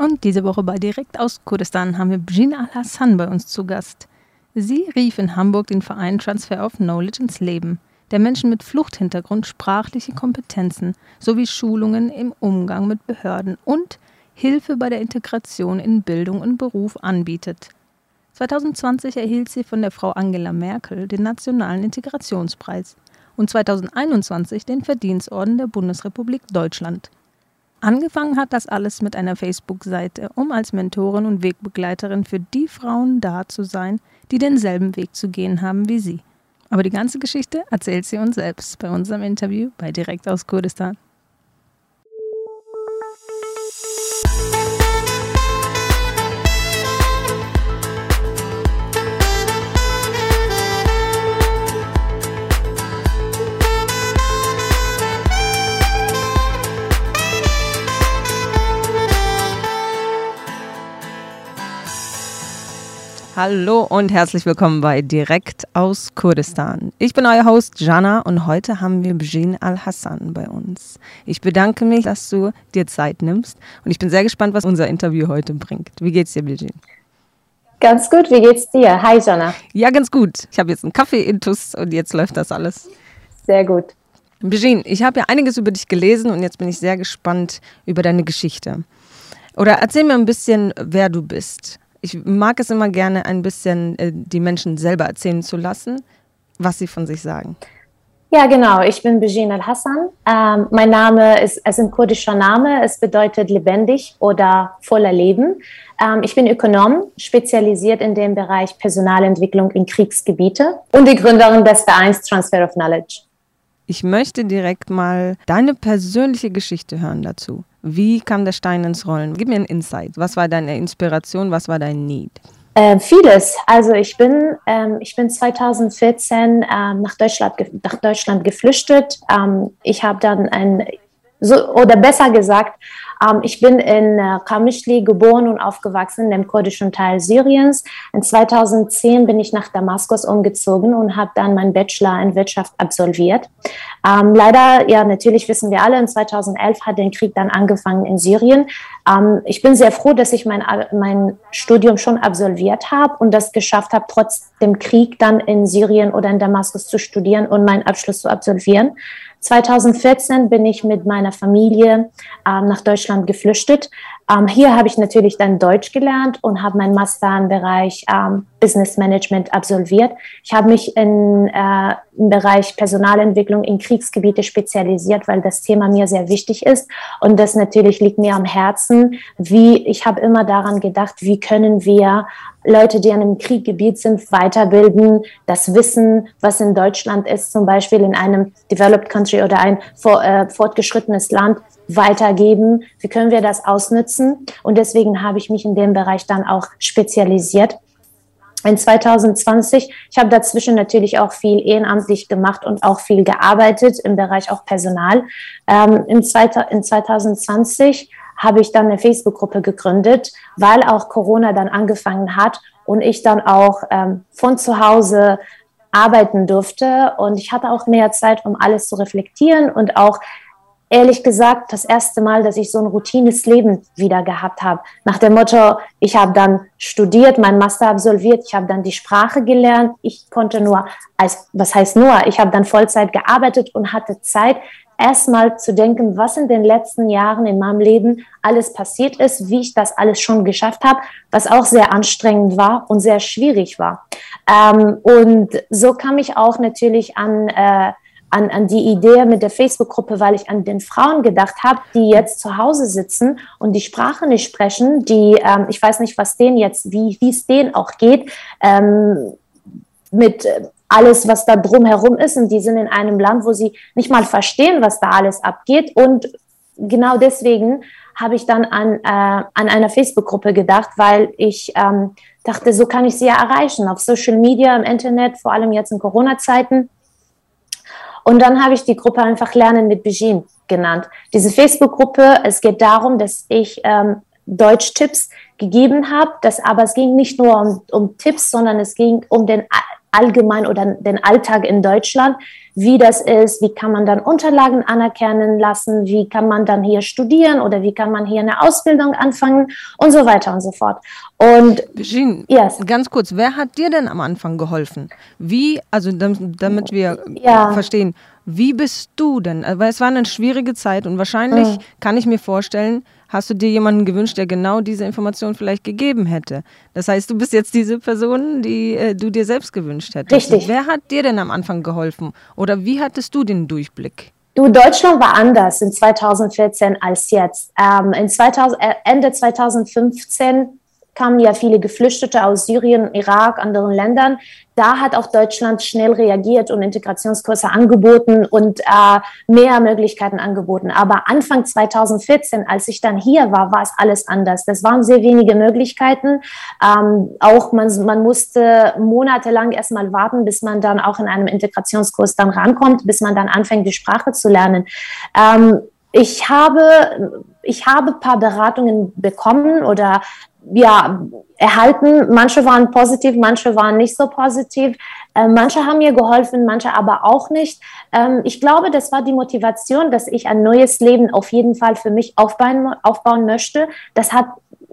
Und diese Woche bei Direkt aus Kurdistan haben wir Bjin Al-Hassan bei uns zu Gast. Sie rief in Hamburg den Verein Transfer of Knowledge ins Leben, der Menschen mit Fluchthintergrund sprachliche Kompetenzen sowie Schulungen im Umgang mit Behörden und Hilfe bei der Integration in Bildung und Beruf anbietet. 2020 erhielt sie von der Frau Angela Merkel den Nationalen Integrationspreis und 2021 den Verdienstorden der Bundesrepublik Deutschland. Angefangen hat das alles mit einer Facebook-Seite, um als Mentorin und Wegbegleiterin für die Frauen da zu sein, die denselben Weg zu gehen haben wie sie. Aber die ganze Geschichte erzählt sie uns selbst bei unserem Interview bei Direkt aus Kurdistan. Hallo und herzlich willkommen bei Direkt aus Kurdistan. Ich bin euer Host Jana und heute haben wir Bjin Al-Hassan bei uns. Ich bedanke mich, dass du dir Zeit nimmst und ich bin sehr gespannt, was unser Interview heute bringt. Wie geht's dir, Bjin? Ganz gut, wie geht's dir? Hi, Jana. Ja, ganz gut. Ich habe jetzt einen Kaffee intus und jetzt läuft das alles. Sehr gut. Bjin, ich habe ja einiges über dich gelesen und jetzt bin ich sehr gespannt über deine Geschichte. Oder erzähl mir ein bisschen, wer du bist ich mag es immer gerne, ein bisschen äh, die Menschen selber erzählen zu lassen, was sie von sich sagen. Ja, genau. Ich bin Bejin Al-Hassan. Ähm, mein Name ist, es ist ein kurdischer Name. Es bedeutet lebendig oder voller Leben. Ähm, ich bin Ökonom, spezialisiert in dem Bereich Personalentwicklung in Kriegsgebiete und die Gründerin des Vereins Transfer of Knowledge. Ich möchte direkt mal deine persönliche Geschichte hören dazu. Wie kam der Stein ins Rollen? Gib mir einen Insight. Was war deine Inspiration? Was war dein Need? Äh, vieles. Also ich bin, ähm, ich bin 2014 ähm, nach, Deutschland, nach Deutschland geflüchtet. Ähm, ich habe dann ein, so, oder besser gesagt, ähm, ich bin in äh, Kamischli geboren und aufgewachsen, dem kurdischen Teil Syriens. In 2010 bin ich nach Damaskus umgezogen und habe dann meinen Bachelor in Wirtschaft absolviert. Ähm, leider, ja, natürlich wissen wir alle, in 2011 hat der Krieg dann angefangen in Syrien. Ähm, ich bin sehr froh, dass ich mein, mein Studium schon absolviert habe und das geschafft habe, trotz dem Krieg dann in Syrien oder in Damaskus zu studieren und meinen Abschluss zu absolvieren. 2014 bin ich mit meiner Familie ähm, nach Deutschland geflüchtet. Ähm, hier habe ich natürlich dann Deutsch gelernt und habe meinen Master im Bereich ähm, Business Management absolviert. Ich habe mich in, äh, im Bereich Personalentwicklung in Kriegsgebiete spezialisiert, weil das Thema mir sehr wichtig ist. Und das natürlich liegt mir am Herzen. Wie ich habe immer daran gedacht, wie können wir Leute, die in einem Krieggebiet sind, weiterbilden, das Wissen, was in Deutschland ist, zum Beispiel in einem Developed Country oder ein vor, äh, fortgeschrittenes Land, weitergeben? Wie können wir das ausnutzen? Und deswegen habe ich mich in dem Bereich dann auch spezialisiert. In 2020, ich habe dazwischen natürlich auch viel ehrenamtlich gemacht und auch viel gearbeitet im Bereich auch Personal. Ähm, in, in 2020 habe ich dann eine Facebook-Gruppe gegründet, weil auch Corona dann angefangen hat und ich dann auch ähm, von zu Hause arbeiten durfte. Und ich hatte auch mehr Zeit, um alles zu reflektieren und auch ehrlich gesagt das erste Mal, dass ich so ein routines Leben wieder gehabt habe. Nach dem Motto, ich habe dann studiert, mein Master absolviert, ich habe dann die Sprache gelernt. Ich konnte nur, als, was heißt nur, ich habe dann Vollzeit gearbeitet und hatte Zeit, erstmal zu denken, was in den letzten Jahren in meinem Leben alles passiert ist, wie ich das alles schon geschafft habe, was auch sehr anstrengend war und sehr schwierig war. Ähm, und so kam ich auch natürlich an äh, an, an die Idee mit der Facebook-Gruppe, weil ich an den Frauen gedacht habe, die jetzt zu Hause sitzen und die Sprache nicht sprechen, die, ähm, ich weiß nicht, was denen jetzt, wie es denen auch geht, ähm, mit äh, alles, was da drumherum ist. Und die sind in einem Land, wo sie nicht mal verstehen, was da alles abgeht. Und genau deswegen habe ich dann an, äh, an einer Facebook-Gruppe gedacht, weil ich ähm, dachte, so kann ich sie ja erreichen. Auf Social Media, im Internet, vor allem jetzt in Corona-Zeiten und dann habe ich die Gruppe einfach Lernen mit Begin genannt. Diese Facebook-Gruppe, es geht darum, dass ich ähm, Deutsch-Tipps gegeben habe, das, aber es ging nicht nur um, um Tipps, sondern es ging um den allgemein oder den Alltag in Deutschland, wie das ist, wie kann man dann Unterlagen anerkennen lassen, wie kann man dann hier studieren oder wie kann man hier eine Ausbildung anfangen und so weiter und so fort. Und Jean, yes. ganz kurz, wer hat dir denn am Anfang geholfen? Wie, also damit wir ja. verstehen, wie bist du denn? Weil es war eine schwierige Zeit und wahrscheinlich mhm. kann ich mir vorstellen, hast du dir jemanden gewünscht, der genau diese Information vielleicht gegeben hätte. Das heißt, du bist jetzt diese Person, die äh, du dir selbst gewünscht hättest. Richtig. Wer hat dir denn am Anfang geholfen? Oder wie hattest du den Durchblick? Du, Deutschland war anders in 2014 als jetzt. Ähm, in 2000, äh, Ende 2015 kamen ja viele Geflüchtete aus Syrien, Irak, anderen Ländern. Da hat auch Deutschland schnell reagiert und Integrationskurse angeboten und äh, mehr Möglichkeiten angeboten. Aber Anfang 2014, als ich dann hier war, war es alles anders. Das waren sehr wenige Möglichkeiten. Ähm, auch man, man musste monatelang erstmal warten, bis man dann auch in einem Integrationskurs dann rankommt, bis man dann anfängt, die Sprache zu lernen. Ähm, ich habe, ich habe ein paar Beratungen bekommen oder ja, erhalten. Manche waren positiv, manche waren nicht so positiv. Äh, manche haben mir geholfen, manche aber auch nicht. Ähm, ich glaube, das war die Motivation, dass ich ein neues Leben auf jeden Fall für mich aufbauen, aufbauen möchte. Das hat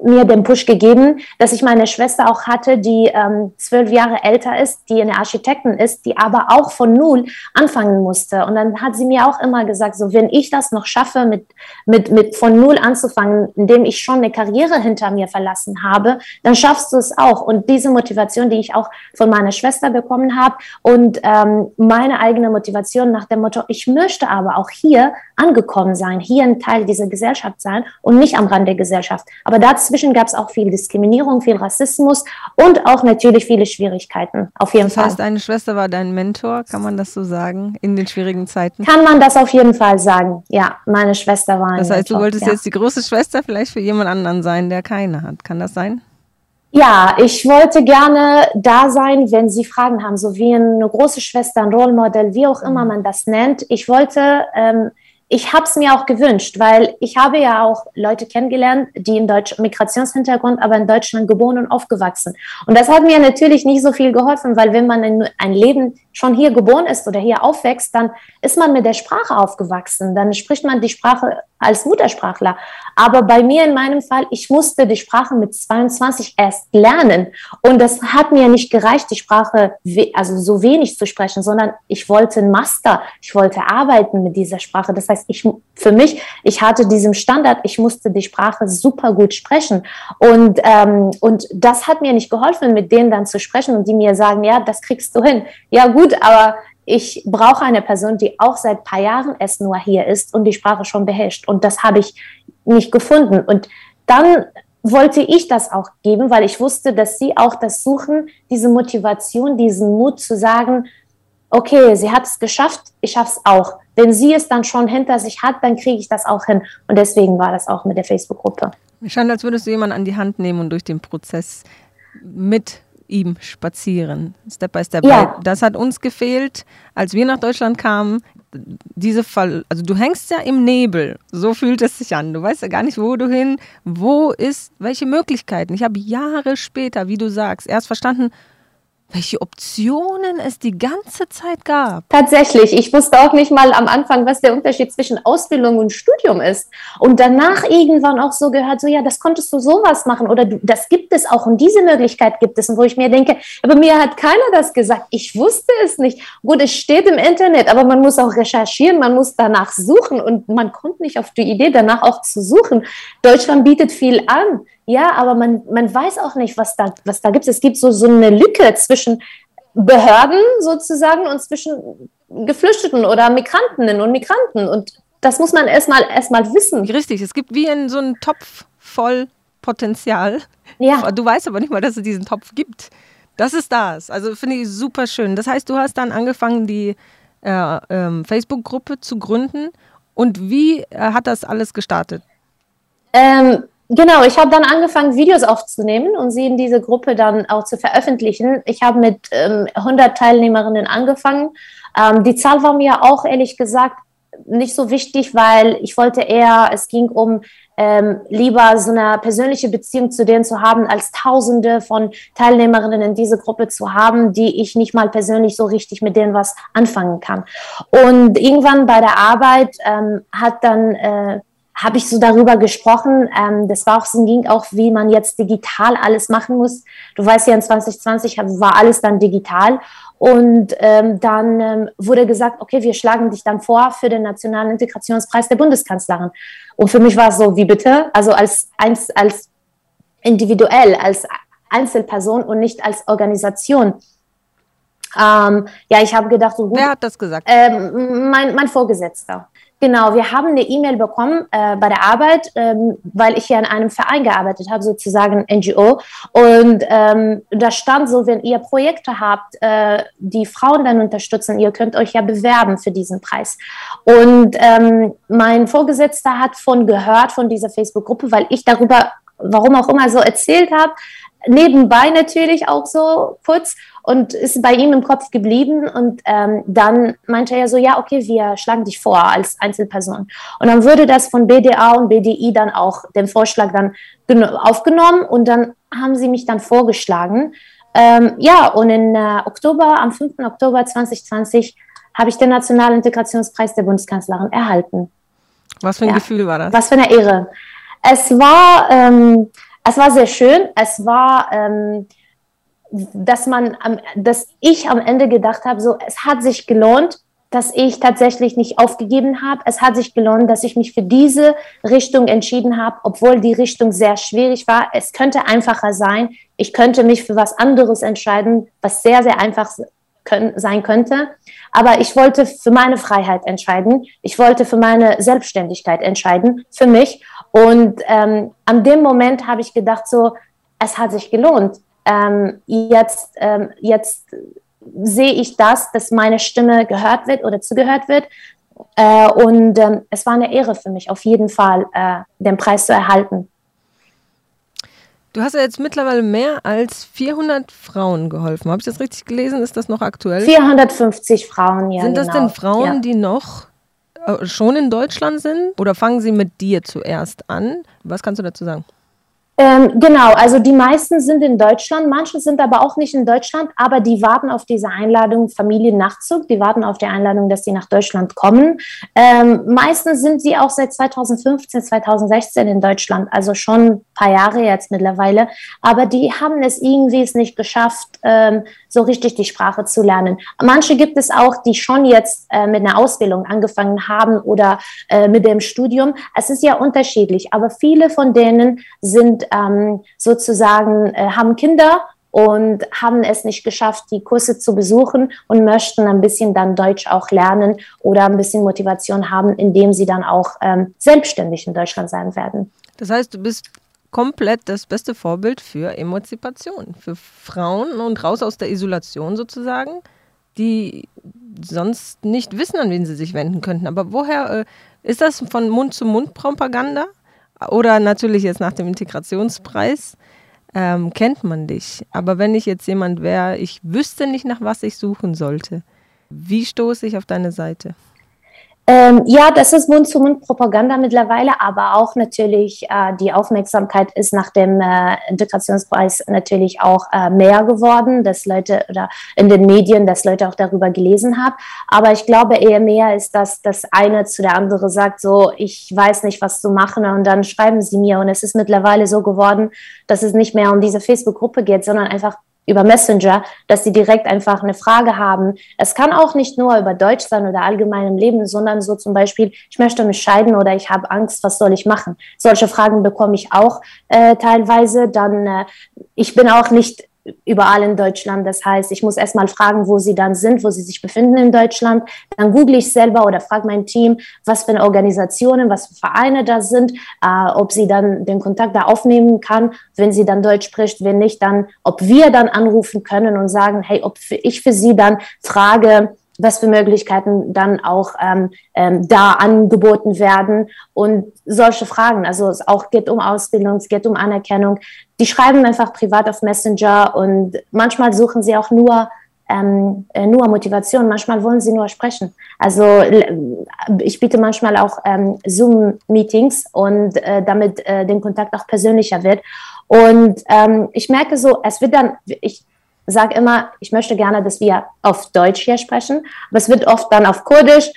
mir den Push gegeben, dass ich meine Schwester auch hatte, die ähm, zwölf Jahre älter ist, die eine Architektin ist, die aber auch von null anfangen musste. Und dann hat sie mir auch immer gesagt, so wenn ich das noch schaffe, mit, mit, mit von null anzufangen, indem ich schon eine Karriere hinter mir verlassen habe, dann schaffst du es auch. Und diese Motivation, die ich auch von meiner Schwester bekommen habe und ähm, meine eigene Motivation nach dem Motto, ich möchte aber auch hier angekommen sein, hier ein Teil dieser Gesellschaft sein und nicht am Rand der Gesellschaft. Aber dazwischen gab es auch viel Diskriminierung, viel Rassismus und auch natürlich viele Schwierigkeiten. Auf jeden das Fall. Das heißt, deine Schwester war dein Mentor, kann man das so sagen, in den schwierigen Zeiten? Kann man das auf jeden Fall sagen. Ja, meine Schwester war. Das heißt, Mentor, du wolltest ja. jetzt die große Schwester vielleicht für jemand anderen sein, der keine hat. Kann das sein? Ja, ich wollte gerne da sein, wenn Sie Fragen haben, so wie eine große Schwester, ein Rollmodell, wie auch immer mhm. man das nennt. Ich wollte ähm, ich habe es mir auch gewünscht, weil ich habe ja auch Leute kennengelernt, die in Deutsch Migrationshintergrund, aber in Deutschland geboren und aufgewachsen. Und das hat mir natürlich nicht so viel geholfen, weil wenn man ein Leben schon hier geboren ist oder hier aufwächst, dann ist man mit der Sprache aufgewachsen. Dann spricht man die Sprache als Muttersprachler. Aber bei mir in meinem Fall, ich musste die Sprache mit 22 erst lernen. Und das hat mir nicht gereicht, die Sprache also so wenig zu sprechen, sondern ich wollte ein Master. Ich wollte arbeiten mit dieser Sprache. Das heißt, ich, für mich, ich hatte diesen Standard, ich musste die Sprache super gut sprechen. Und, ähm, und das hat mir nicht geholfen, mit denen dann zu sprechen und die mir sagen, ja, das kriegst du hin. Ja, gut, gut, aber ich brauche eine Person, die auch seit ein paar Jahren erst nur hier ist und die Sprache schon beherrscht. Und das habe ich nicht gefunden. Und dann wollte ich das auch geben, weil ich wusste, dass sie auch das suchen, diese Motivation, diesen Mut zu sagen, okay, sie hat es geschafft, ich schaffe es auch. Wenn sie es dann schon hinter sich hat, dann kriege ich das auch hin. Und deswegen war das auch mit der Facebook-Gruppe. Scheint, als würdest du jemanden an die Hand nehmen und durch den Prozess mit ihm spazieren, Step by Step. Ja. Das hat uns gefehlt, als wir nach Deutschland kamen. Diese Fall, also du hängst ja im Nebel, so fühlt es sich an. Du weißt ja gar nicht, wo du hin, wo ist, welche Möglichkeiten. Ich habe Jahre später, wie du sagst, erst verstanden, welche Optionen es die ganze Zeit gab. Tatsächlich, ich wusste auch nicht mal am Anfang, was der Unterschied zwischen Ausbildung und Studium ist. Und danach irgendwann auch so gehört, so ja, das konntest du sowas machen oder du, das gibt es auch und diese Möglichkeit gibt es. Und wo ich mir denke, aber mir hat keiner das gesagt. Ich wusste es nicht. Gut, es steht im Internet, aber man muss auch recherchieren, man muss danach suchen und man kommt nicht auf die Idee, danach auch zu suchen. Deutschland bietet viel an. Ja, aber man, man weiß auch nicht, was da, was da gibt. Es gibt so, so eine Lücke zwischen Behörden sozusagen und zwischen Geflüchteten oder Migrantinnen und Migranten. Und das muss man erstmal erstmal wissen. Richtig, es gibt wie in so einen Topf voll Potenzial. Ja. Du weißt aber nicht mal, dass es diesen Topf gibt. Das ist das. Also finde ich super schön. Das heißt, du hast dann angefangen, die äh, ähm, Facebook-Gruppe zu gründen. Und wie äh, hat das alles gestartet? Ähm, Genau, ich habe dann angefangen, Videos aufzunehmen und sie in diese Gruppe dann auch zu veröffentlichen. Ich habe mit ähm, 100 Teilnehmerinnen angefangen. Ähm, die Zahl war mir auch ehrlich gesagt nicht so wichtig, weil ich wollte eher, es ging um ähm, lieber so eine persönliche Beziehung zu denen zu haben, als Tausende von Teilnehmerinnen in diese Gruppe zu haben, die ich nicht mal persönlich so richtig mit denen was anfangen kann. Und irgendwann bei der Arbeit ähm, hat dann äh, habe ich so darüber gesprochen. Ähm, das war auch so ging auch, wie man jetzt digital alles machen muss. Du weißt ja, in 2020 war alles dann digital. Und ähm, dann ähm, wurde gesagt, okay, wir schlagen dich dann vor für den Nationalen Integrationspreis der Bundeskanzlerin. Und für mich war es so, wie bitte? Also als, als, als individuell, als Einzelperson und nicht als Organisation. Ähm, ja, ich habe gedacht, so gut. Wer hat das gesagt? Ähm, mein, mein Vorgesetzter. Genau, wir haben eine E-Mail bekommen äh, bei der Arbeit, ähm, weil ich hier in einem Verein gearbeitet habe, sozusagen NGO. Und ähm, da stand so, wenn ihr Projekte habt, äh, die Frauen dann unterstützen, ihr könnt euch ja bewerben für diesen Preis. Und ähm, mein Vorgesetzter hat von gehört, von dieser Facebook-Gruppe, weil ich darüber, warum auch immer, so erzählt habe, nebenbei natürlich auch so kurz und ist bei ihm im Kopf geblieben. Und ähm, dann meinte er so, ja, okay, wir schlagen dich vor als Einzelperson. Und dann würde das von BDA und BDI dann auch den Vorschlag dann aufgenommen und dann haben sie mich dann vorgeschlagen. Ähm, ja, und in äh, Oktober, am 5. Oktober 2020, habe ich den Nationalen Integrationspreis der Bundeskanzlerin erhalten. Was für ein ja. Gefühl war das? Was für eine Ehre. Es war, ähm, es war sehr schön. Es war, ähm, dass man, dass ich am Ende gedacht habe, so, es hat sich gelohnt, dass ich tatsächlich nicht aufgegeben habe. Es hat sich gelohnt, dass ich mich für diese Richtung entschieden habe, obwohl die Richtung sehr schwierig war. Es könnte einfacher sein. Ich könnte mich für was anderes entscheiden, was sehr, sehr einfach können, sein könnte. Aber ich wollte für meine Freiheit entscheiden. Ich wollte für meine Selbstständigkeit entscheiden, für mich. Und ähm, an dem Moment habe ich gedacht, so, es hat sich gelohnt. Ähm, jetzt, ähm, jetzt sehe ich das, dass meine Stimme gehört wird oder zugehört wird. Äh, und ähm, es war eine Ehre für mich, auf jeden Fall äh, den Preis zu erhalten. Du hast ja jetzt mittlerweile mehr als 400 Frauen geholfen. Habe ich das richtig gelesen? Ist das noch aktuell? 450 Frauen, ja. Sind das genau. denn Frauen, ja. die noch äh, schon in Deutschland sind? Oder fangen sie mit dir zuerst an? Was kannst du dazu sagen? Ähm, genau, also die meisten sind in Deutschland, manche sind aber auch nicht in Deutschland, aber die warten auf diese Einladung Familiennachzug, die warten auf die Einladung, dass sie nach Deutschland kommen. Ähm, meistens sind sie auch seit 2015, 2016 in Deutschland, also schon ein paar Jahre jetzt mittlerweile, aber die haben es irgendwie es nicht geschafft, ähm, so richtig die Sprache zu lernen. Manche gibt es auch, die schon jetzt äh, mit einer Ausbildung angefangen haben oder äh, mit dem Studium. Es ist ja unterschiedlich, aber viele von denen sind ähm, sozusagen, äh, haben Kinder und haben es nicht geschafft, die Kurse zu besuchen und möchten ein bisschen dann Deutsch auch lernen oder ein bisschen Motivation haben, indem sie dann auch ähm, selbstständig in Deutschland sein werden. Das heißt, du bist komplett das beste Vorbild für Emanzipation, für Frauen und raus aus der Isolation sozusagen, die sonst nicht wissen, an wen sie sich wenden könnten. Aber woher äh, ist das von Mund zu Mund Propaganda? Oder natürlich jetzt nach dem Integrationspreis ähm, kennt man dich. Aber wenn ich jetzt jemand wäre, ich wüsste nicht, nach was ich suchen sollte, wie stoße ich auf deine Seite? Ähm, ja, das ist Mund-zu-Mund-Propaganda mittlerweile, aber auch natürlich äh, die Aufmerksamkeit ist nach dem äh, Integrationspreis natürlich auch äh, mehr geworden, dass Leute oder in den Medien, dass Leute auch darüber gelesen haben. Aber ich glaube eher mehr ist, dass das eine zu der andere sagt, so ich weiß nicht, was zu machen und dann schreiben sie mir und es ist mittlerweile so geworden, dass es nicht mehr um diese Facebook-Gruppe geht, sondern einfach über Messenger, dass sie direkt einfach eine Frage haben. Es kann auch nicht nur über Deutsch sein oder allgemein im Leben, sondern so zum Beispiel, ich möchte mich scheiden oder ich habe Angst, was soll ich machen? Solche Fragen bekomme ich auch äh, teilweise. Dann, äh, ich bin auch nicht überall in Deutschland. Das heißt, ich muss erstmal fragen, wo sie dann sind, wo sie sich befinden in Deutschland. Dann google ich selber oder frage mein Team, was für Organisationen, was für Vereine da sind, äh, ob sie dann den Kontakt da aufnehmen kann, wenn sie dann Deutsch spricht, wenn nicht, dann, ob wir dann anrufen können und sagen, hey, ob ich für sie dann frage, was für Möglichkeiten dann auch ähm, ähm, da angeboten werden und solche Fragen. Also es auch geht um Ausbildung, es geht um Anerkennung. Die schreiben einfach privat auf Messenger und manchmal suchen sie auch nur ähm, äh, nur Motivation, manchmal wollen sie nur sprechen. Also ich biete manchmal auch ähm, Zoom-Meetings und äh, damit äh, den Kontakt auch persönlicher wird. Und ähm, ich merke so, es wird dann, ich sage immer, ich möchte gerne, dass wir auf Deutsch hier sprechen, aber es wird oft dann auf Kurdisch.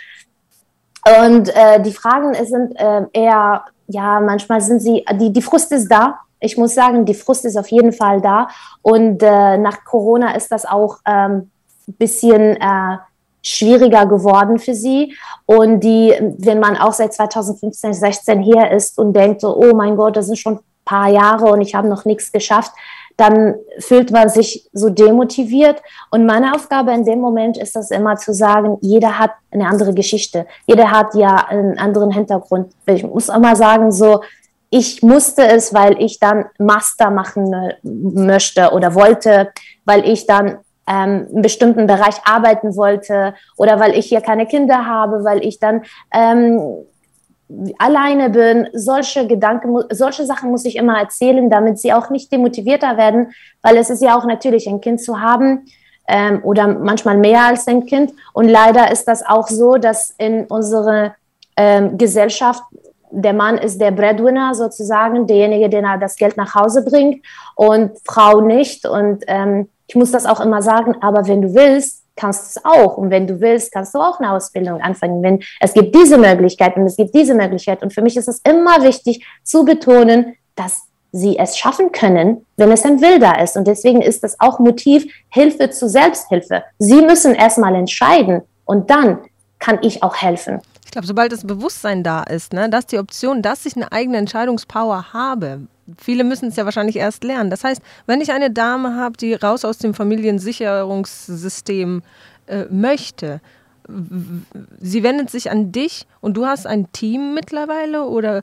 Und äh, die Fragen sind äh, eher, ja, manchmal sind sie, die, die Frust ist da. Ich muss sagen, die Frust ist auf jeden Fall da. Und äh, nach Corona ist das auch ein ähm, bisschen äh, schwieriger geworden für sie. Und die, wenn man auch seit 2015, 16 hier ist und denkt, so, oh mein Gott, das sind schon ein paar Jahre und ich habe noch nichts geschafft, dann fühlt man sich so demotiviert. Und meine Aufgabe in dem Moment ist das immer zu sagen, jeder hat eine andere Geschichte. Jeder hat ja einen anderen Hintergrund. Ich muss immer sagen, so, ich musste es, weil ich dann Master machen möchte oder wollte, weil ich dann ähm, einen bestimmten Bereich arbeiten wollte oder weil ich hier keine Kinder habe, weil ich dann ähm, alleine bin, solche Gedanken, solche Sachen muss ich immer erzählen, damit sie auch nicht demotivierter werden, weil es ist ja auch natürlich, ein Kind zu haben ähm, oder manchmal mehr als ein Kind. Und leider ist das auch so, dass in unserer ähm, Gesellschaft der Mann ist der Breadwinner sozusagen, derjenige, der das Geld nach Hause bringt und Frau nicht. Und ähm, ich muss das auch immer sagen, aber wenn du willst, kannst du es auch. Und wenn du willst, kannst du auch eine Ausbildung anfangen. Wenn es gibt diese Möglichkeit und es gibt diese Möglichkeit. Und für mich ist es immer wichtig zu betonen, dass sie es schaffen können, wenn es ein Wilder ist. Und deswegen ist das auch Motiv Hilfe zu Selbsthilfe. Sie müssen erstmal entscheiden und dann kann ich auch helfen. Ich glaube, sobald das Bewusstsein da ist, ne, dass die Option, dass ich eine eigene Entscheidungspower habe, viele müssen es ja wahrscheinlich erst lernen. Das heißt, wenn ich eine Dame habe, die raus aus dem Familiensicherungssystem äh, möchte, sie wendet sich an dich und du hast ein Team mittlerweile oder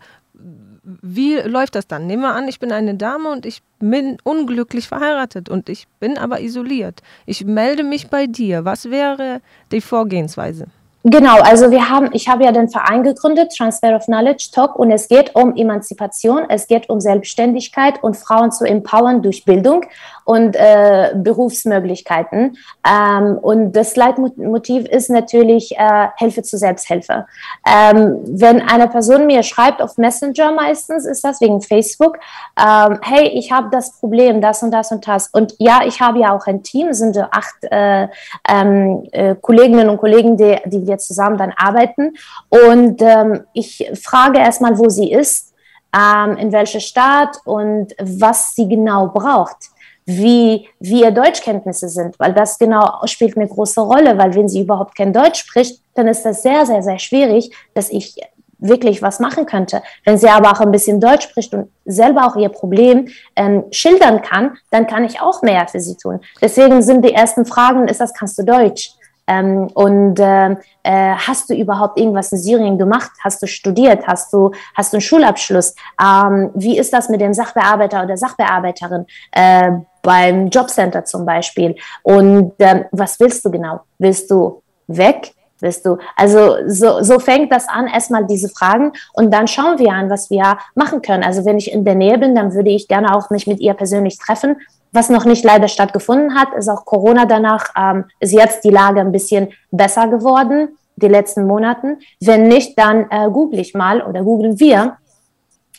wie läuft das dann? Nehmen wir an, ich bin eine Dame und ich bin unglücklich verheiratet und ich bin aber isoliert. Ich melde mich bei dir. Was wäre die Vorgehensweise? Genau, also wir haben, ich habe ja den Verein gegründet, Transfer of Knowledge Talk, und es geht um Emanzipation, es geht um Selbstständigkeit und Frauen zu empowern durch Bildung und äh, Berufsmöglichkeiten. Ähm, und das Leitmotiv ist natürlich äh, Hilfe zur Selbsthilfe. Ähm, wenn eine Person mir schreibt auf Messenger meistens, ist das wegen Facebook, ähm, hey, ich habe das Problem, das und das und das. Und ja, ich habe ja auch ein Team, sind acht äh, ähm, äh, Kolleginnen und Kollegen, die, die wir zusammen dann arbeiten. Und ähm, ich frage erstmal, wo sie ist, ähm, in welcher Stadt und was sie genau braucht wie, wie ihr Deutschkenntnisse sind, weil das genau spielt eine große Rolle, weil wenn sie überhaupt kein Deutsch spricht, dann ist das sehr, sehr, sehr schwierig, dass ich wirklich was machen könnte. Wenn sie aber auch ein bisschen Deutsch spricht und selber auch ihr Problem ähm, schildern kann, dann kann ich auch mehr für sie tun. Deswegen sind die ersten Fragen, ist das, kannst du Deutsch? Ähm, und äh, äh, hast du überhaupt irgendwas in Syrien gemacht? Hast du studiert? Hast du, hast du einen Schulabschluss? Ähm, wie ist das mit dem Sachbearbeiter oder Sachbearbeiterin äh, beim Jobcenter zum Beispiel? Und ähm, was willst du genau? Willst du weg? Willst du? Also so, so fängt das an, erstmal diese Fragen und dann schauen wir an, was wir machen können. Also wenn ich in der Nähe bin, dann würde ich gerne auch mich mit ihr persönlich treffen was noch nicht leider stattgefunden hat, ist auch Corona danach, ähm, ist jetzt die Lage ein bisschen besser geworden, die letzten Monaten. Wenn nicht, dann äh, google ich mal oder googeln wir,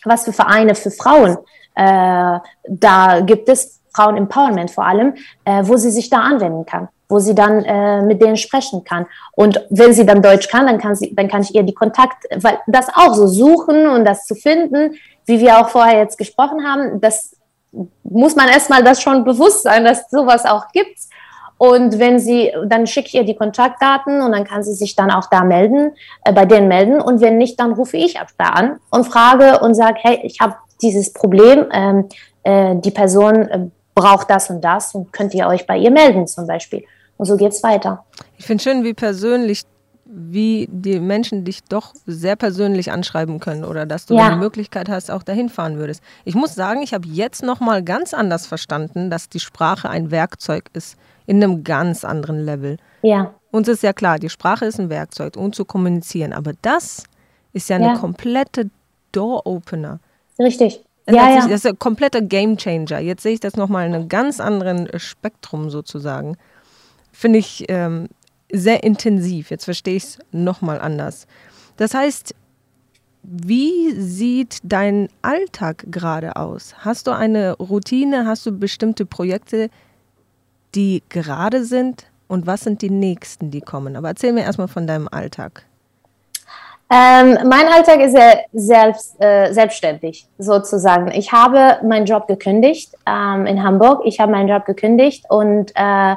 was für Vereine für Frauen äh, da gibt es, Frauen Empowerment vor allem, äh, wo sie sich da anwenden kann wo sie dann äh, mit denen sprechen kann. Und wenn sie dann Deutsch kann, dann kann sie, dann kann ich ihr die Kontakt, weil das auch so suchen und das zu finden, wie wir auch vorher jetzt gesprochen haben, das muss man erstmal das schon bewusst sein, dass sowas auch gibt. Und wenn sie, dann schicke ich ihr die Kontaktdaten und dann kann sie sich dann auch da melden, äh, bei denen melden. Und wenn nicht, dann rufe ich ab da an und frage und sage, hey, ich habe dieses Problem, ähm, äh, die Person äh, braucht das und das und könnt ihr euch bei ihr melden zum Beispiel. Und so geht es weiter. Ich finde schön, wie persönlich wie die Menschen dich doch sehr persönlich anschreiben können oder dass du ja. die Möglichkeit hast, auch dahin fahren würdest. Ich muss sagen, ich habe jetzt noch mal ganz anders verstanden, dass die Sprache ein Werkzeug ist in einem ganz anderen Level. Ja. Uns ist ja klar, die Sprache ist ein Werkzeug, um zu kommunizieren, aber das ist ja eine ja. komplette Door-Opener. Richtig. Das, ja, ja. das ist ein kompletter Game Changer. Jetzt sehe ich das nochmal in einem ganz anderen Spektrum sozusagen. finde ich ähm, sehr intensiv. Jetzt verstehe ich es nochmal anders. Das heißt, wie sieht dein Alltag gerade aus? Hast du eine Routine? Hast du bestimmte Projekte, die gerade sind? Und was sind die nächsten, die kommen? Aber erzähl mir erstmal von deinem Alltag. Ähm, mein Alltag ist sehr selbst, äh, selbstständig, sozusagen. Ich habe meinen Job gekündigt ähm, in Hamburg. Ich habe meinen Job gekündigt und äh,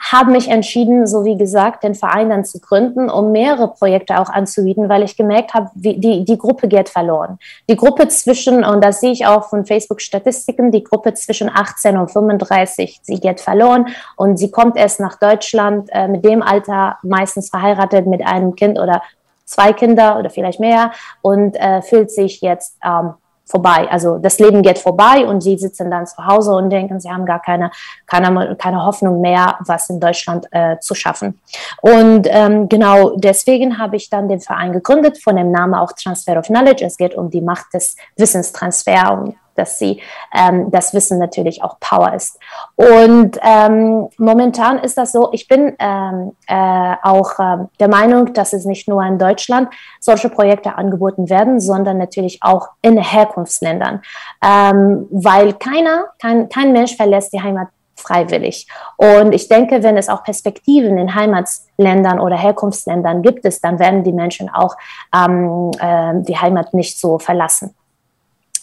habe mich entschieden, so wie gesagt, den Verein dann zu gründen, um mehrere Projekte auch anzubieten, weil ich gemerkt habe, die, die Gruppe geht verloren. Die Gruppe zwischen, und das sehe ich auch von Facebook-Statistiken, die Gruppe zwischen 18 und 35, sie geht verloren und sie kommt erst nach Deutschland äh, mit dem Alter, meistens verheiratet mit einem Kind oder zwei Kinder oder vielleicht mehr und äh, fühlt sich jetzt ähm, vorbei. Also das Leben geht vorbei und sie sitzen dann zu Hause und denken, sie haben gar keine, keine, keine Hoffnung mehr, was in Deutschland äh, zu schaffen. Und ähm, genau deswegen habe ich dann den Verein gegründet, von dem Namen auch Transfer of Knowledge. Es geht um die Macht des Wissenstransfers und dass sie ähm, das Wissen natürlich auch Power ist. Und ähm, momentan ist das so, ich bin ähm, äh, auch äh, der Meinung, dass es nicht nur in Deutschland solche Projekte angeboten werden, sondern natürlich auch in Herkunftsländern, ähm, weil keiner, kein, kein Mensch verlässt die Heimat freiwillig. Und ich denke, wenn es auch Perspektiven in Heimatsländern oder Herkunftsländern gibt es, dann werden die Menschen auch ähm, äh, die Heimat nicht so verlassen.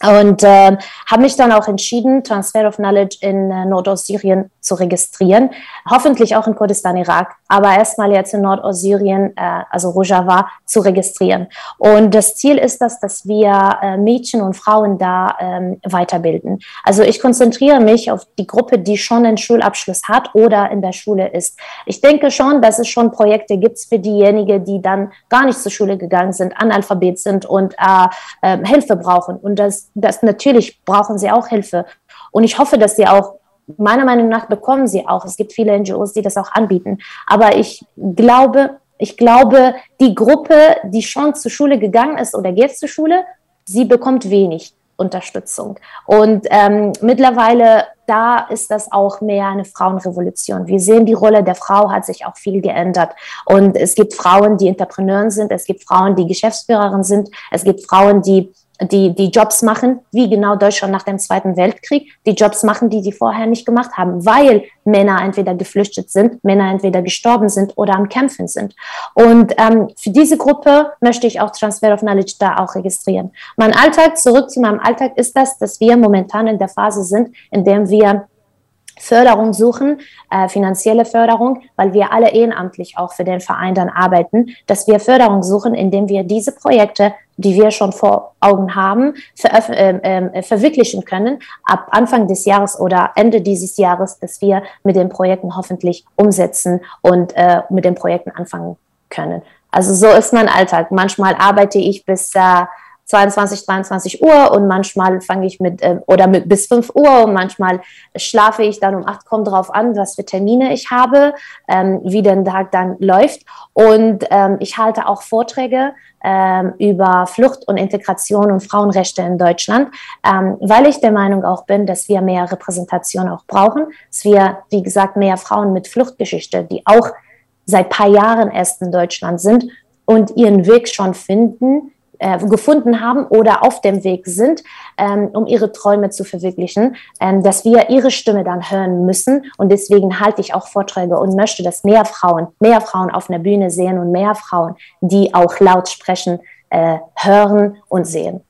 Und äh, habe mich dann auch entschieden, Transfer of Knowledge in äh, Nordostsyrien zu registrieren. Hoffentlich auch in Kurdistan, Irak, aber erstmal jetzt in Nordostsyrien, äh, also Rojava, zu registrieren. Und das Ziel ist das, dass wir äh, Mädchen und Frauen da ähm, weiterbilden. Also ich konzentriere mich auf die Gruppe, die schon einen Schulabschluss hat oder in der Schule ist. Ich denke schon, dass es schon Projekte gibt für diejenigen, die dann gar nicht zur Schule gegangen sind, Analphabet sind und äh, äh, Hilfe brauchen. Und das das natürlich brauchen sie auch Hilfe. Und ich hoffe, dass sie auch, meiner Meinung nach bekommen sie auch. Es gibt viele NGOs, die das auch anbieten. Aber ich glaube, ich glaube, die Gruppe, die schon zur Schule gegangen ist oder geht zur Schule, sie bekommt wenig Unterstützung. Und ähm, mittlerweile, da ist das auch mehr eine Frauenrevolution. Wir sehen, die Rolle der Frau hat sich auch viel geändert. Und es gibt Frauen, die Entrepreneuren sind, es gibt Frauen, die Geschäftsführerin sind, es gibt Frauen, die die, die Jobs machen, wie genau Deutschland nach dem Zweiten Weltkrieg, die Jobs machen, die sie vorher nicht gemacht haben, weil Männer entweder geflüchtet sind, Männer entweder gestorben sind oder am Kämpfen sind. Und ähm, für diese Gruppe möchte ich auch Transfer of Knowledge da auch registrieren. Mein Alltag, zurück zu meinem Alltag, ist das, dass wir momentan in der Phase sind, in der wir Förderung suchen, äh, finanzielle Förderung, weil wir alle ehrenamtlich auch für den Verein dann arbeiten, dass wir Förderung suchen, indem wir diese Projekte, die wir schon vor Augen haben, ver äh, äh, verwirklichen können ab Anfang des Jahres oder Ende dieses Jahres, dass wir mit den Projekten hoffentlich umsetzen und äh, mit den Projekten anfangen können. Also so ist mein Alltag. Manchmal arbeite ich bis äh, 22, 23 Uhr und manchmal fange ich mit äh, oder mit bis 5 Uhr und manchmal schlafe ich dann um 8, kommt drauf an, was für Termine ich habe, ähm, wie der Tag dann läuft. Und ähm, ich halte auch Vorträge ähm, über Flucht und Integration und Frauenrechte in Deutschland, ähm, weil ich der Meinung auch bin, dass wir mehr Repräsentation auch brauchen, dass wir, wie gesagt, mehr Frauen mit Fluchtgeschichte, die auch seit paar Jahren erst in Deutschland sind und ihren Weg schon finden, äh, gefunden haben oder auf dem Weg sind, ähm, um ihre Träume zu verwirklichen, ähm, dass wir ihre Stimme dann hören müssen. Und deswegen halte ich auch Vorträge und möchte, dass mehr Frauen, mehr Frauen auf einer Bühne sehen und mehr Frauen, die auch laut sprechen, äh, hören und sehen.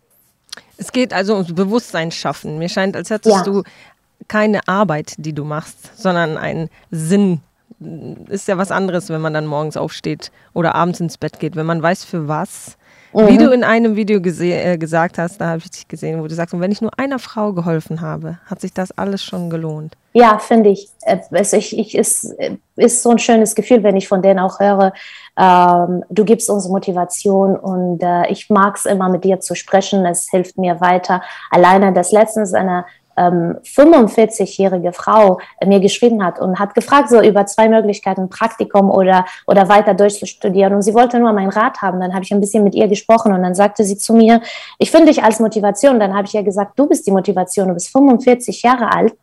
Es geht also ums Bewusstsein schaffen. Mir scheint, als hättest ja. du keine Arbeit, die du machst, sondern einen Sinn. Ist ja was anderes, wenn man dann morgens aufsteht oder abends ins Bett geht, wenn man weiß, für was Mhm. Wie du in einem Video äh, gesagt hast, da habe ich dich gesehen, wo du sagst, und wenn ich nur einer Frau geholfen habe, hat sich das alles schon gelohnt. Ja, finde ich. Äh, es ich, ich, ist, ist so ein schönes Gefühl, wenn ich von denen auch höre, ähm, du gibst uns Motivation und äh, ich mag es immer mit dir zu sprechen, es hilft mir weiter. Alleine das letztens eine ähm, 45-jährige Frau mir geschrieben hat und hat gefragt, so über zwei Möglichkeiten, Praktikum oder, oder weiter durchzustudieren. Und sie wollte nur meinen Rat haben. Dann habe ich ein bisschen mit ihr gesprochen und dann sagte sie zu mir, ich finde dich als Motivation. Dann habe ich ihr gesagt, du bist die Motivation, du bist 45 Jahre alt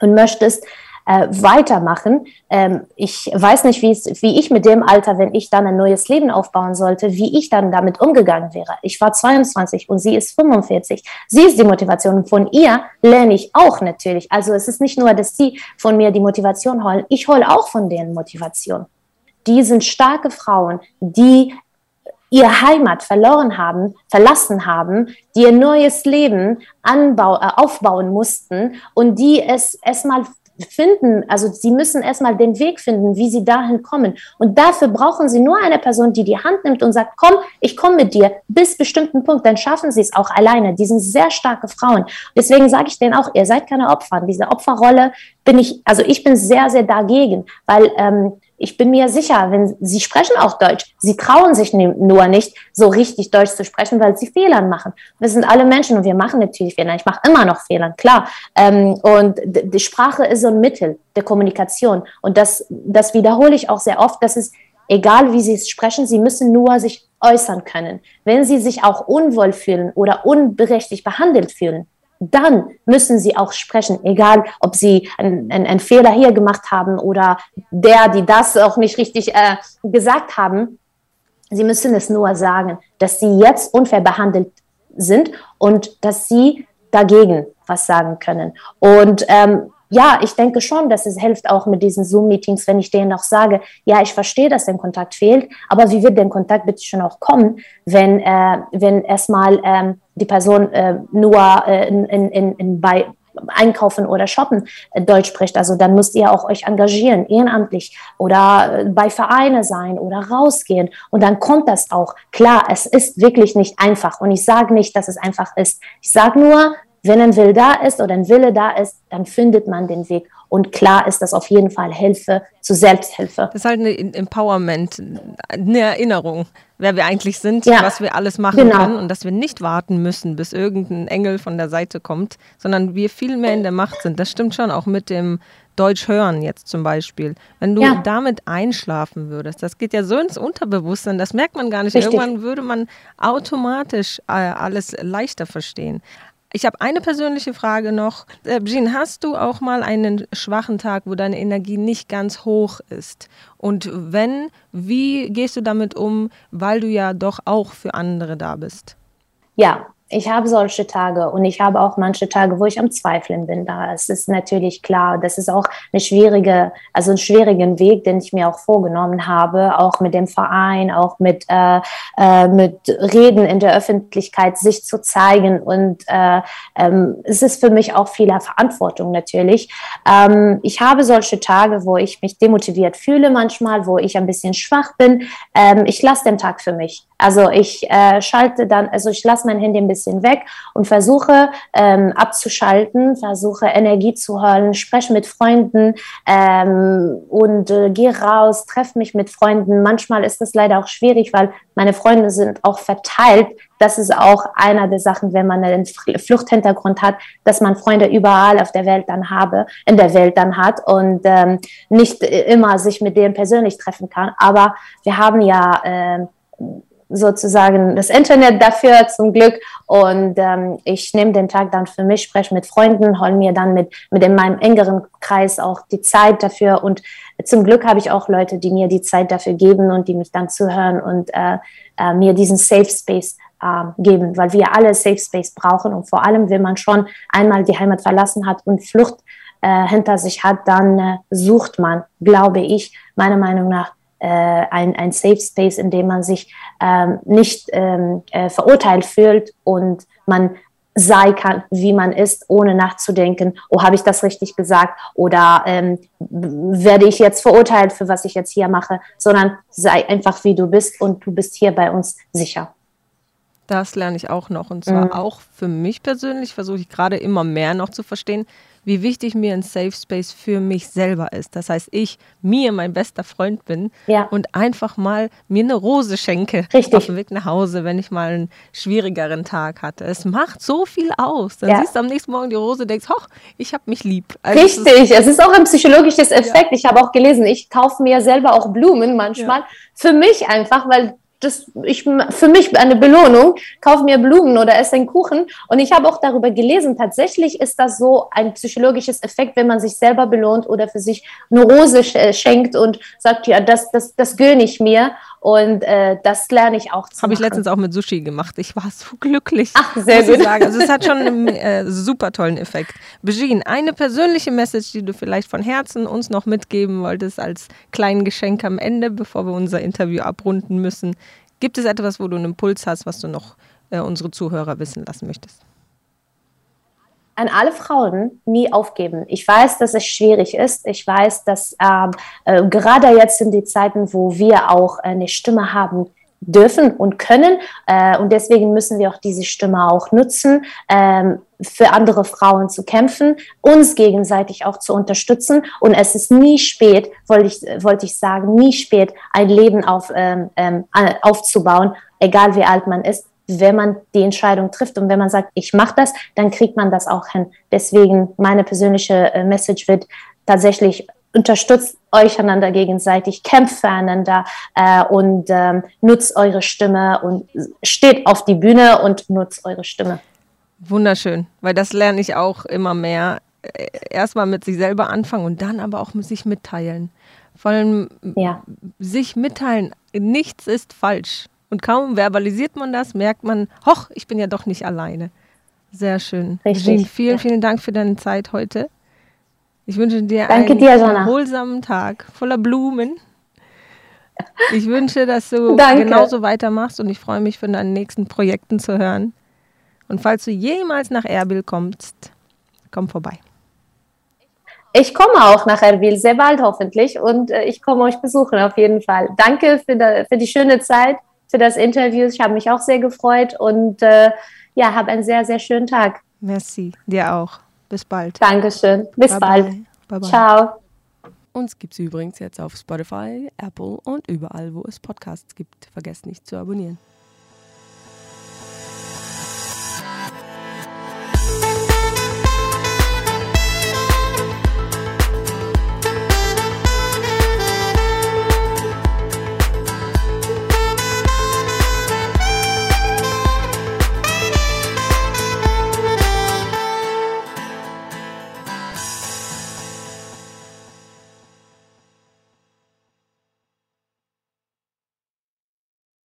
und möchtest äh, weitermachen. Ähm, ich weiß nicht, wie ich mit dem Alter, wenn ich dann ein neues Leben aufbauen sollte, wie ich dann damit umgegangen wäre. Ich war 22 und sie ist 45. Sie ist die Motivation. Von ihr lerne ich auch natürlich. Also es ist nicht nur, dass sie von mir die Motivation holen, ich hole auch von denen Motivation. Die sind starke Frauen, die ihre Heimat verloren haben, verlassen haben, die ihr neues Leben anbau, äh, aufbauen mussten und die es erstmal finden, also sie müssen erstmal den Weg finden, wie sie dahin kommen. Und dafür brauchen sie nur eine Person, die die Hand nimmt und sagt, komm, ich komme mit dir bis bestimmten Punkt, dann schaffen sie es auch alleine. Die sind sehr starke Frauen. Deswegen sage ich denen auch, ihr seid keine Opfer. Diese Opferrolle bin ich, also ich bin sehr, sehr dagegen, weil ähm, ich bin mir sicher, wenn sie sprechen auch Deutsch, sie trauen sich nur nicht, so richtig Deutsch zu sprechen, weil sie Fehler machen. Wir sind alle Menschen und wir machen natürlich Fehler. Ich mache immer noch Fehler, klar. Ähm, und die Sprache ist so ein Mittel der Kommunikation. Und das, das wiederhole ich auch sehr oft. Das ist egal, wie sie es sprechen, sie müssen nur sich äußern können. Wenn sie sich auch unwohl fühlen oder unberechtigt behandelt fühlen, dann müssen sie auch sprechen, egal ob sie einen, einen Fehler hier gemacht haben oder der, die das auch nicht richtig äh, gesagt haben. Sie müssen es nur sagen, dass sie jetzt unfair behandelt sind und dass sie dagegen was sagen können. Und ähm, ja, ich denke schon, dass es hilft auch mit diesen Zoom-Meetings, wenn ich denen auch sage, ja, ich verstehe, dass der Kontakt fehlt, aber wie wird der Kontakt bitte schon auch kommen, wenn, äh, wenn erstmal ähm, die Person äh, nur äh, in, in, in, bei Einkaufen oder Shoppen äh, Deutsch spricht. Also dann müsst ihr auch euch engagieren, ehrenamtlich oder äh, bei Vereine sein oder rausgehen. Und dann kommt das auch. Klar, es ist wirklich nicht einfach. Und ich sage nicht, dass es einfach ist. Ich sage nur, wenn ein Will da ist oder ein Wille da ist, dann findet man den Weg. Und klar ist das auf jeden Fall Hilfe zu Selbsthilfe. Das ist halt ein Empowerment, eine Erinnerung, wer wir eigentlich sind, ja, was wir alles machen genau. können und dass wir nicht warten müssen, bis irgendein Engel von der Seite kommt, sondern wir viel mehr in der Macht sind. Das stimmt schon auch mit dem Deutsch hören jetzt zum Beispiel. Wenn du ja. damit einschlafen würdest, das geht ja so ins Unterbewusstsein, das merkt man gar nicht. Richtig. Irgendwann würde man automatisch äh, alles leichter verstehen. Ich habe eine persönliche Frage noch. Äh, Jean, hast du auch mal einen schwachen Tag, wo deine Energie nicht ganz hoch ist? Und wenn, wie gehst du damit um, weil du ja doch auch für andere da bist? Ja, ich habe solche Tage und ich habe auch manche Tage, wo ich am Zweifeln bin. Da es ist natürlich klar, das ist auch eine schwierige, also einen schwierigen Weg, den ich mir auch vorgenommen habe, auch mit dem Verein, auch mit äh, äh, mit Reden in der Öffentlichkeit, sich zu zeigen und äh, ähm, es ist für mich auch viel Verantwortung natürlich. Ähm, ich habe solche Tage, wo ich mich demotiviert fühle manchmal, wo ich ein bisschen schwach bin. Ähm, ich lasse den Tag für mich. Also ich äh, schalte dann, also ich lasse mein Handy ein bisschen weg und versuche ähm, abzuschalten, versuche Energie zu holen, spreche mit Freunden ähm, und äh, gehe raus, treffe mich mit Freunden. Manchmal ist das leider auch schwierig, weil meine Freunde sind auch verteilt. Das ist auch einer der Sachen, wenn man einen Fluchthintergrund hat, dass man Freunde überall auf der Welt dann habe, in der Welt dann hat und ähm, nicht immer sich mit denen persönlich treffen kann. Aber wir haben ja äh, sozusagen das Internet dafür zum Glück. Und ähm, ich nehme den Tag dann für mich, spreche mit Freunden, hole mir dann mit, mit in meinem engeren Kreis auch die Zeit dafür. Und zum Glück habe ich auch Leute, die mir die Zeit dafür geben und die mich dann zuhören und äh, äh, mir diesen Safe Space äh, geben, weil wir alle Safe Space brauchen. Und vor allem, wenn man schon einmal die Heimat verlassen hat und Flucht äh, hinter sich hat, dann äh, sucht man, glaube ich, meiner Meinung nach ein, ein Safe Space, in dem man sich ähm, nicht ähm, äh, verurteilt fühlt und man sei kann, wie man ist, ohne nachzudenken, oh, habe ich das richtig gesagt oder ähm, werde ich jetzt verurteilt für was ich jetzt hier mache, sondern sei einfach, wie du bist und du bist hier bei uns sicher. Das lerne ich auch noch und zwar mhm. auch für mich persönlich versuche ich gerade immer mehr noch zu verstehen, wie wichtig mir ein Safe Space für mich selber ist. Das heißt, ich mir mein bester Freund bin ja. und einfach mal mir eine Rose schenke Richtig. auf dem Weg nach Hause, wenn ich mal einen schwierigeren Tag hatte. Es macht so viel aus. Dann ja. siehst du am nächsten Morgen die Rose und denkst, hoch, ich habe mich lieb. Also Richtig, es ist, es ist, auch ein psychologisches Effekt. Ja. Ich habe auch gelesen, ich kaufe mir selber auch Blumen manchmal für mich einfach, weil das ich für mich eine Belohnung, kaufe mir Blumen oder esse einen Kuchen. Und ich habe auch darüber gelesen, tatsächlich ist das so ein psychologisches Effekt, wenn man sich selber belohnt oder für sich eine Rose schenkt und sagt, ja, das, das, das gönne ich mir. Und äh, das lerne ich auch zu Habe ich letztens auch mit Sushi gemacht. Ich war so glücklich. Ach, sehr gut. Also es hat schon einen äh, super tollen Effekt. Begin, eine persönliche Message, die du vielleicht von Herzen uns noch mitgeben wolltest als kleinen Geschenk am Ende, bevor wir unser Interview abrunden müssen. Gibt es etwas, wo du einen Impuls hast, was du noch äh, unsere Zuhörer wissen lassen möchtest? an alle Frauen nie aufgeben. Ich weiß, dass es schwierig ist. Ich weiß, dass ähm, äh, gerade jetzt sind die Zeiten, wo wir auch eine Stimme haben dürfen und können. Äh, und deswegen müssen wir auch diese Stimme auch nutzen, ähm, für andere Frauen zu kämpfen, uns gegenseitig auch zu unterstützen. Und es ist nie spät, wollte ich, wollte ich sagen, nie spät, ein Leben auf, ähm, ähm aufzubauen, egal wie alt man ist wenn man die Entscheidung trifft und wenn man sagt, ich mache das, dann kriegt man das auch hin. Deswegen meine persönliche äh, Message wird tatsächlich unterstützt euch einander gegenseitig, kämpft füreinander äh, und ähm, nutzt eure Stimme und steht auf die Bühne und nutzt eure Stimme. Wunderschön, weil das lerne ich auch immer mehr. Äh, erstmal mit sich selber anfangen und dann aber auch mit sich mitteilen. Vor allem ja. sich mitteilen, nichts ist falsch. Und kaum verbalisiert man das, merkt man, hoch, ich bin ja doch nicht alleine. Sehr schön. Richtig. Jean, vielen, ja. vielen Dank für deine Zeit heute. Ich wünsche dir Danke einen dir, erholsamen Tag voller Blumen. Ich wünsche, dass du genauso weitermachst und ich freue mich von deinen nächsten Projekten zu hören. Und falls du jemals nach Erbil kommst, komm vorbei. Ich komme auch nach Erbil, sehr bald hoffentlich, und äh, ich komme euch besuchen auf jeden Fall. Danke für die, für die schöne Zeit für das Interview. Ich habe mich auch sehr gefreut und äh, ja, habe einen sehr, sehr schönen Tag. Merci, dir auch. Bis bald. Dankeschön. Bis bye bald. Bye. Bye Ciao. Uns gibt es übrigens jetzt auf Spotify, Apple und überall, wo es Podcasts gibt. Vergesst nicht zu abonnieren.